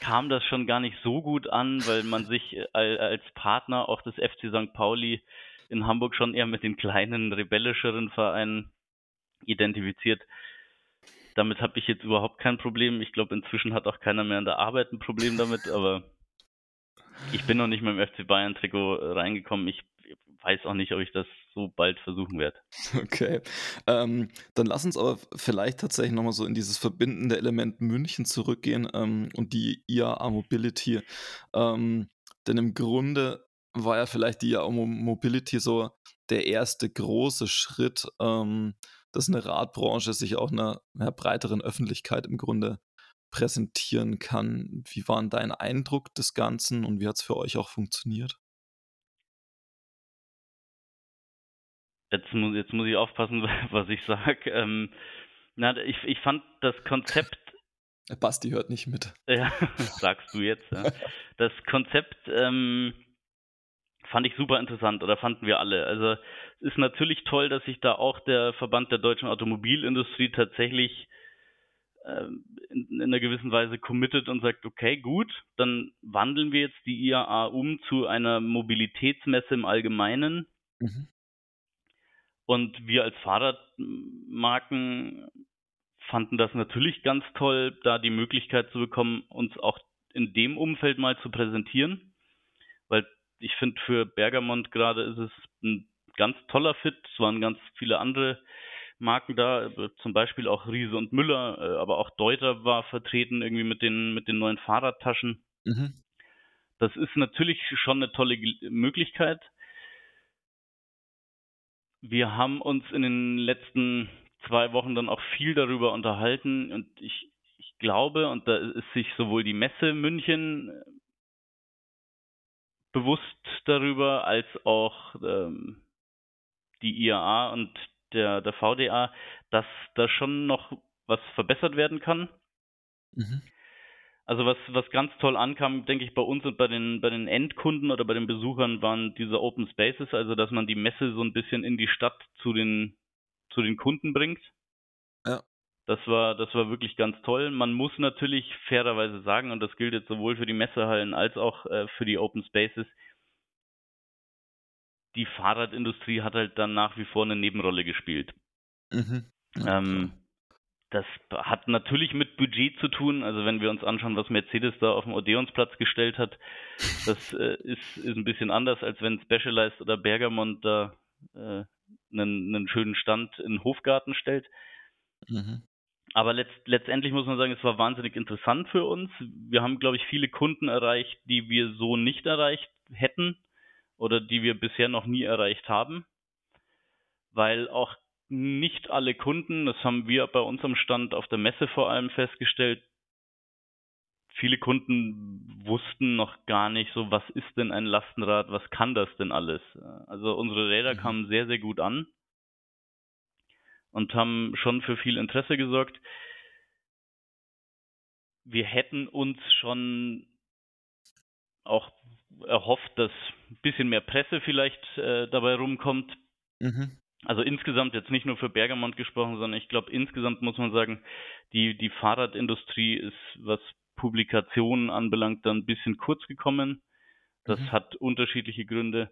kam das schon gar nicht so gut an, weil man sich äh, als Partner auch des FC St. Pauli in Hamburg schon eher mit den kleinen, rebellischeren Vereinen identifiziert. Damit habe ich jetzt überhaupt kein Problem. Ich glaube, inzwischen hat auch keiner mehr an der Arbeit ein Problem damit, aber ich bin noch nicht mit dem FC Bayern Trikot reingekommen. Ich weiß auch nicht, ob ich das so bald versuchen werde. Okay. Ähm, dann lass uns aber vielleicht tatsächlich nochmal so in dieses verbindende Element München zurückgehen ähm, und die IAA Mobility. Ähm, denn im Grunde war ja vielleicht die IAA Mobility so der erste große Schritt, ähm, dass eine Radbranche sich auch einer, einer breiteren Öffentlichkeit im Grunde präsentieren kann. Wie war dein Eindruck des Ganzen und wie hat es für euch auch funktioniert? Jetzt muss, jetzt muss ich aufpassen, was ich sage. Ähm, na, ich, ich fand das Konzept. Basti hört nicht mit. Ja, sagst du jetzt. Ja. Das Konzept ähm, fand ich super interessant oder fanden wir alle. Also es ist natürlich toll, dass sich da auch der Verband der deutschen Automobilindustrie tatsächlich ähm, in, in, einer gewissen Weise committet und sagt, okay, gut, dann wandeln wir jetzt die IAA um zu einer Mobilitätsmesse im Allgemeinen. Mhm. Und wir als Fahrradmarken fanden das natürlich ganz toll, da die Möglichkeit zu bekommen, uns auch in dem Umfeld mal zu präsentieren. Ich finde, für Bergamont gerade ist es ein ganz toller Fit. Es waren ganz viele andere Marken da, zum Beispiel auch Riese und Müller, äh, aber auch Deuter war vertreten irgendwie mit den, mit den neuen Fahrradtaschen. Mhm. Das ist natürlich schon eine tolle Möglichkeit wir haben uns in den letzten zwei Wochen dann auch viel darüber unterhalten und ich, ich glaube, und da ist sich sowohl die Messe München bewusst darüber, als auch ähm, die IAA und der, der VDA, dass da schon noch was verbessert werden kann. Mhm. Also was, was ganz toll ankam, denke ich, bei uns und bei den, bei den Endkunden oder bei den Besuchern waren diese Open Spaces, also dass man die Messe so ein bisschen in die Stadt zu den, zu den Kunden bringt. Ja. Das war, das war wirklich ganz toll. Man muss natürlich fairerweise sagen, und das gilt jetzt sowohl für die Messehallen als auch äh, für die Open Spaces, die Fahrradindustrie hat halt dann nach wie vor eine Nebenrolle gespielt. Mhm. Ja, ähm, das hat natürlich mit Budget zu tun. Also wenn wir uns anschauen, was Mercedes da auf dem Odeonsplatz gestellt hat, das äh, ist, ist ein bisschen anders, als wenn Specialized oder Bergamont da äh, einen, einen schönen Stand in Hofgarten stellt. Mhm. Aber letzt, letztendlich muss man sagen, es war wahnsinnig interessant für uns. Wir haben, glaube ich, viele Kunden erreicht, die wir so nicht erreicht hätten oder die wir bisher noch nie erreicht haben, weil auch nicht alle Kunden, das haben wir bei unserem Stand auf der Messe vor allem festgestellt, viele Kunden wussten noch gar nicht so, was ist denn ein Lastenrad, was kann das denn alles. Also unsere Räder mhm. kamen sehr, sehr gut an und haben schon für viel Interesse gesorgt. wir hätten uns schon auch erhofft, dass ein bisschen mehr Presse vielleicht äh, dabei rumkommt. Mhm. Also insgesamt jetzt nicht nur für Bergamont gesprochen, sondern ich glaube insgesamt muss man sagen, die, die Fahrradindustrie ist, was Publikationen anbelangt, dann ein bisschen kurz gekommen. Das mhm. hat unterschiedliche Gründe.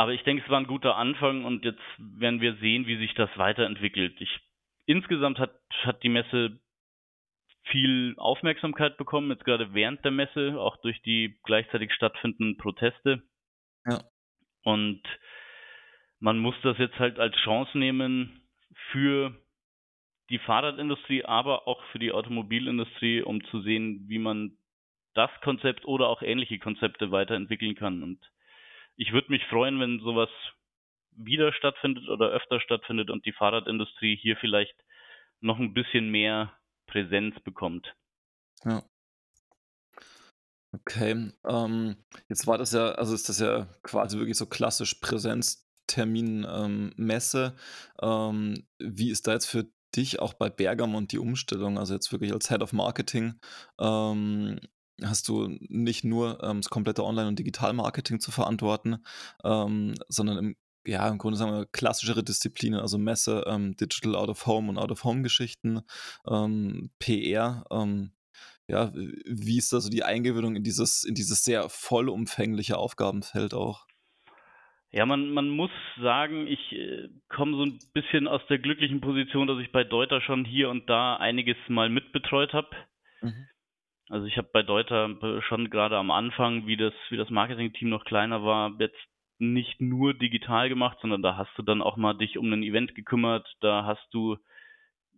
Aber ich denke, es war ein guter Anfang und jetzt werden wir sehen, wie sich das weiterentwickelt. Ich, insgesamt hat, hat die Messe viel Aufmerksamkeit bekommen, jetzt gerade während der Messe, auch durch die gleichzeitig stattfindenden Proteste. Ja. Und man muss das jetzt halt als Chance nehmen für die Fahrradindustrie, aber auch für die Automobilindustrie, um zu sehen, wie man das Konzept oder auch ähnliche Konzepte weiterentwickeln kann. Und ich würde mich freuen, wenn sowas wieder stattfindet oder öfter stattfindet und die Fahrradindustrie hier vielleicht noch ein bisschen mehr Präsenz bekommt. Ja. Okay, ähm, jetzt war das ja, also ist das ja quasi wirklich so klassisch Präsenztermin ähm. Ähm, wie ist da jetzt für dich auch bei Bergamont die Umstellung? Also jetzt wirklich als Head of Marketing, ähm, hast du nicht nur ähm, das komplette Online- und Digital-Marketing zu verantworten, ähm, sondern im, ja, im Grunde sagen wir klassischere Disziplinen, also Messe, ähm, Digital Out of Home und Out of Home-Geschichten, ähm, PR. Ähm, ja, wie ist da so die Eingewöhnung in dieses, in dieses sehr vollumfängliche Aufgabenfeld auch? Ja, man, man muss sagen, ich äh, komme so ein bisschen aus der glücklichen Position, dass ich bei Deuter schon hier und da einiges mal mitbetreut habe. Mhm. Also ich habe bei Deuter schon gerade am Anfang, wie das, wie das Marketing-Team noch kleiner war, jetzt nicht nur digital gemacht, sondern da hast du dann auch mal dich um ein Event gekümmert, da hast du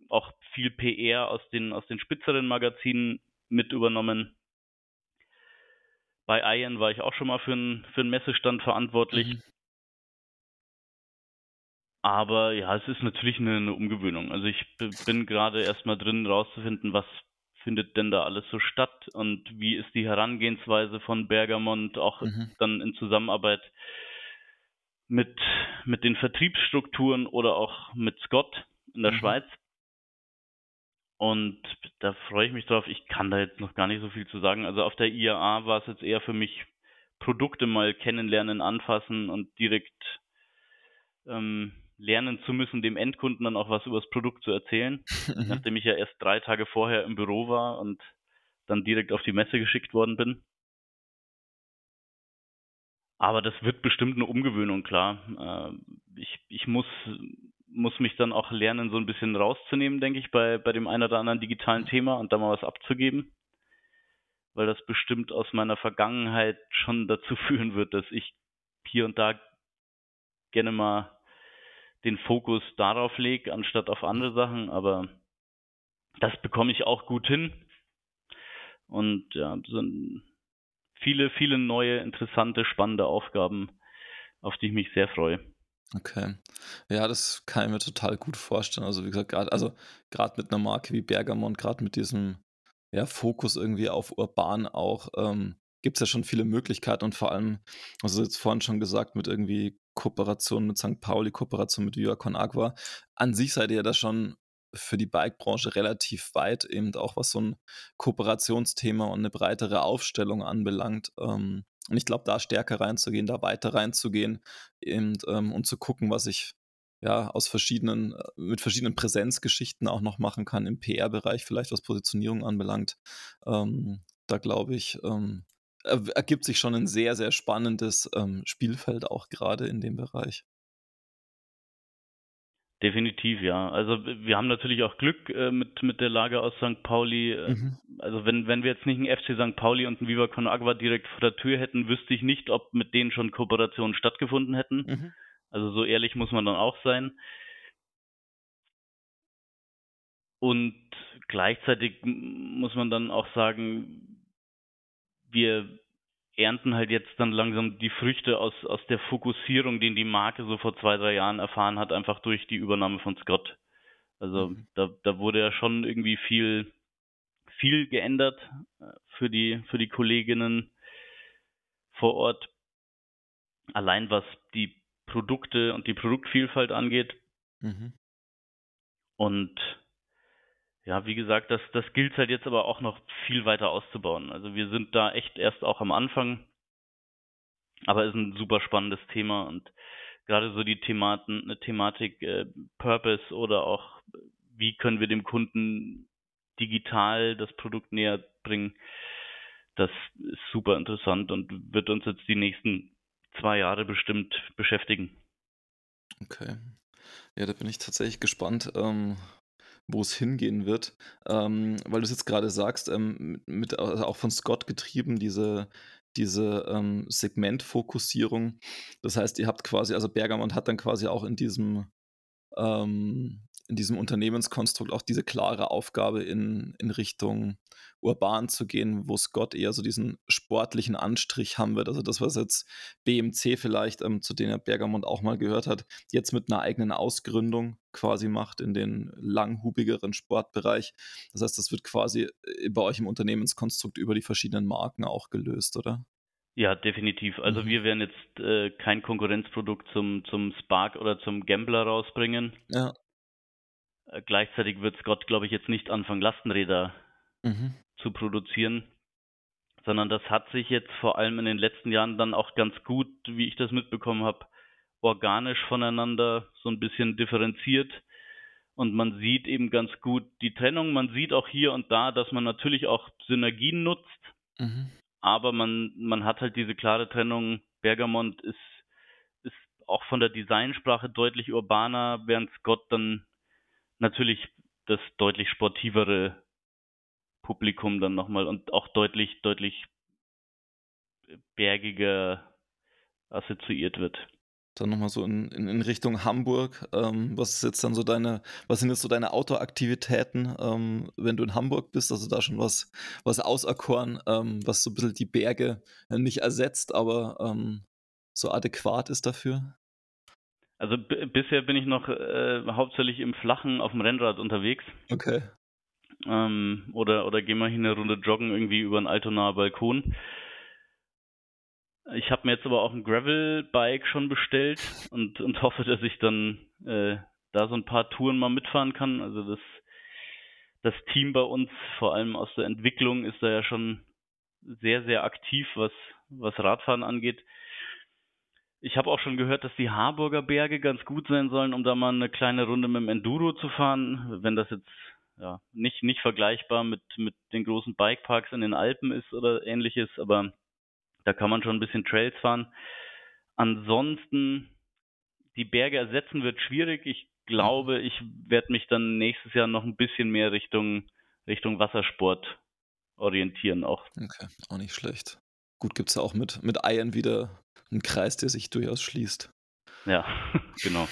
auch viel PR aus den, aus den spitzeren Magazinen mit übernommen. Bei Ian war ich auch schon mal für einen, für einen Messestand verantwortlich. Mhm. Aber ja, es ist natürlich eine, eine Umgewöhnung. Also ich bin gerade erstmal drin, rauszufinden, was findet denn da alles so statt und wie ist die Herangehensweise von Bergamont auch mhm. dann in Zusammenarbeit mit, mit den Vertriebsstrukturen oder auch mit Scott in der mhm. Schweiz. Und da freue ich mich drauf. Ich kann da jetzt noch gar nicht so viel zu sagen. Also auf der IAA war es jetzt eher für mich Produkte mal kennenlernen, anfassen und direkt ähm, lernen zu müssen, dem Endkunden dann auch was über das Produkt zu erzählen, mhm. nachdem ich ja erst drei Tage vorher im Büro war und dann direkt auf die Messe geschickt worden bin. Aber das wird bestimmt eine Umgewöhnung, klar. Äh, ich, ich muss, muss mich dann auch lernen, so ein bisschen rauszunehmen, denke ich, bei, bei dem einen oder anderen digitalen Thema und da mal was abzugeben. Weil das bestimmt aus meiner Vergangenheit schon dazu führen wird, dass ich hier und da gerne mal den Fokus darauf lege, anstatt auf andere Sachen, aber das bekomme ich auch gut hin. Und ja, sind viele, viele neue, interessante, spannende Aufgaben, auf die ich mich sehr freue. Okay. Ja, das kann ich mir total gut vorstellen. Also, wie gesagt, gerade also, mit einer Marke wie Bergamont, gerade mit diesem ja, Fokus irgendwie auf urban auch, ähm, gibt es ja schon viele Möglichkeiten und vor allem, also jetzt vorhin schon gesagt, mit irgendwie Kooperation mit St. Pauli, Kooperation mit Viva Con Agua. An sich seid ihr da schon für die Bike-Branche relativ weit, eben auch was so ein Kooperationsthema und eine breitere Aufstellung anbelangt. Ähm, und ich glaube, da stärker reinzugehen, da weiter reinzugehen eben, ähm, und zu gucken, was ich ja aus verschiedenen, äh, mit verschiedenen Präsenzgeschichten auch noch machen kann im PR-Bereich, vielleicht was Positionierung anbelangt. Ähm, da glaube ich, ähm, ergibt sich schon ein sehr, sehr spannendes ähm, Spielfeld auch gerade in dem Bereich. Definitiv, ja. Also wir haben natürlich auch Glück äh, mit, mit der Lage aus St. Pauli. Äh, mhm. Also wenn, wenn wir jetzt nicht einen FC St. Pauli und einen Viva Con Agua direkt vor der Tür hätten, wüsste ich nicht, ob mit denen schon Kooperationen stattgefunden hätten. Mhm. Also so ehrlich muss man dann auch sein. Und gleichzeitig muss man dann auch sagen, wir ernten halt jetzt dann langsam die Früchte aus, aus der Fokussierung, den die Marke so vor zwei, drei Jahren erfahren hat, einfach durch die Übernahme von Scott. Also mhm. da, da wurde ja schon irgendwie viel, viel geändert äh, für die, für die Kolleginnen vor Ort. Allein was die Produkte und die Produktvielfalt angeht. Mhm. Und ja, wie gesagt, das, das gilt halt jetzt aber auch noch viel weiter auszubauen. Also wir sind da echt erst auch am Anfang, aber ist ein super spannendes Thema und gerade so die Thematen, eine Thematik äh, Purpose oder auch wie können wir dem Kunden digital das Produkt näher bringen, das ist super interessant und wird uns jetzt die nächsten zwei Jahre bestimmt beschäftigen. Okay. Ja, da bin ich tatsächlich gespannt, ähm, wo es hingehen wird. Ähm, weil du es jetzt gerade sagst, ähm, mit, also auch von Scott getrieben, diese, diese ähm, Segmentfokussierung. Das heißt, ihr habt quasi, also Bergamont hat dann quasi auch in diesem ähm, in diesem Unternehmenskonstrukt auch diese klare Aufgabe in, in Richtung urban zu gehen, wo Scott eher so diesen sportlichen Anstrich haben wird. Also das, was jetzt BMC vielleicht, ähm, zu denen Bergamont auch mal gehört hat, jetzt mit einer eigenen Ausgründung quasi macht in den langhubigeren Sportbereich. Das heißt, das wird quasi äh, bei euch im Unternehmenskonstrukt über die verschiedenen Marken auch gelöst, oder? Ja, definitiv. Also mhm. wir werden jetzt äh, kein Konkurrenzprodukt zum, zum Spark oder zum Gambler rausbringen. Ja. Äh, gleichzeitig wird Scott, glaube ich, jetzt nicht anfangen, Lastenräder mhm. zu produzieren, sondern das hat sich jetzt vor allem in den letzten Jahren dann auch ganz gut, wie ich das mitbekommen habe, organisch voneinander so ein bisschen differenziert. Und man sieht eben ganz gut die Trennung. Man sieht auch hier und da, dass man natürlich auch Synergien nutzt. Mhm. Aber man, man hat halt diese klare Trennung. Bergamont ist, ist auch von der Designsprache deutlich urbaner, während Scott dann natürlich das deutlich sportivere Publikum dann nochmal und auch deutlich, deutlich bergiger assoziiert wird. Dann nochmal so in, in, in, Richtung Hamburg. Ähm, was ist jetzt dann so deine, was sind jetzt so deine Outdoor-Aktivitäten, ähm, wenn du in Hamburg bist? Also da schon was, was auserkoren, ähm, was so ein bisschen die Berge nicht ersetzt, aber ähm, so adäquat ist dafür? Also bisher bin ich noch äh, hauptsächlich im Flachen auf dem Rennrad unterwegs. Okay. Ähm, oder oder gehen wir hier eine Runde joggen irgendwie über einen Altonaer Balkon. Ich habe mir jetzt aber auch ein Gravel-Bike schon bestellt und, und hoffe, dass ich dann äh, da so ein paar Touren mal mitfahren kann. Also das, das Team bei uns, vor allem aus der Entwicklung, ist da ja schon sehr, sehr aktiv, was, was Radfahren angeht. Ich habe auch schon gehört, dass die Harburger Berge ganz gut sein sollen, um da mal eine kleine Runde mit dem Enduro zu fahren. Wenn das jetzt ja, nicht, nicht vergleichbar mit, mit den großen Bikeparks in den Alpen ist oder ähnliches, aber da kann man schon ein bisschen Trails fahren. Ansonsten, die Berge ersetzen wird schwierig. Ich glaube, ich werde mich dann nächstes Jahr noch ein bisschen mehr Richtung, Richtung Wassersport orientieren auch. Okay, auch nicht schlecht. Gut, gibt es ja auch mit, mit Eiern wieder ein Kreis, der sich durchaus schließt. Ja, genau.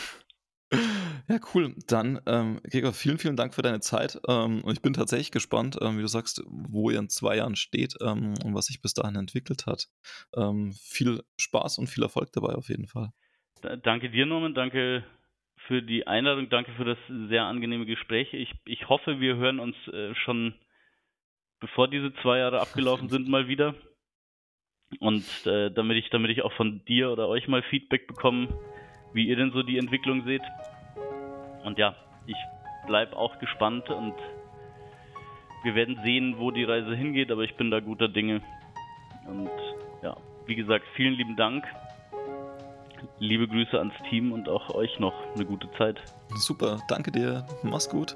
Ja, cool. Dann, ähm, Gregor, vielen, vielen Dank für deine Zeit. Ähm, und ich bin tatsächlich gespannt, ähm, wie du sagst, wo ihr in zwei Jahren steht ähm, und was sich bis dahin entwickelt hat. Ähm, viel Spaß und viel Erfolg dabei auf jeden Fall. Da, danke dir, Norman. Danke für die Einladung. Danke für das sehr angenehme Gespräch. Ich, ich hoffe, wir hören uns äh, schon, bevor diese zwei Jahre abgelaufen sind, mal wieder. Und äh, damit ich, damit ich auch von dir oder euch mal Feedback bekomme, wie ihr denn so die Entwicklung seht. Und ja, ich bleibe auch gespannt und wir werden sehen, wo die Reise hingeht, aber ich bin da guter Dinge. Und ja, wie gesagt, vielen lieben Dank. Liebe Grüße ans Team und auch euch noch eine gute Zeit. Super, danke dir. Mach's gut.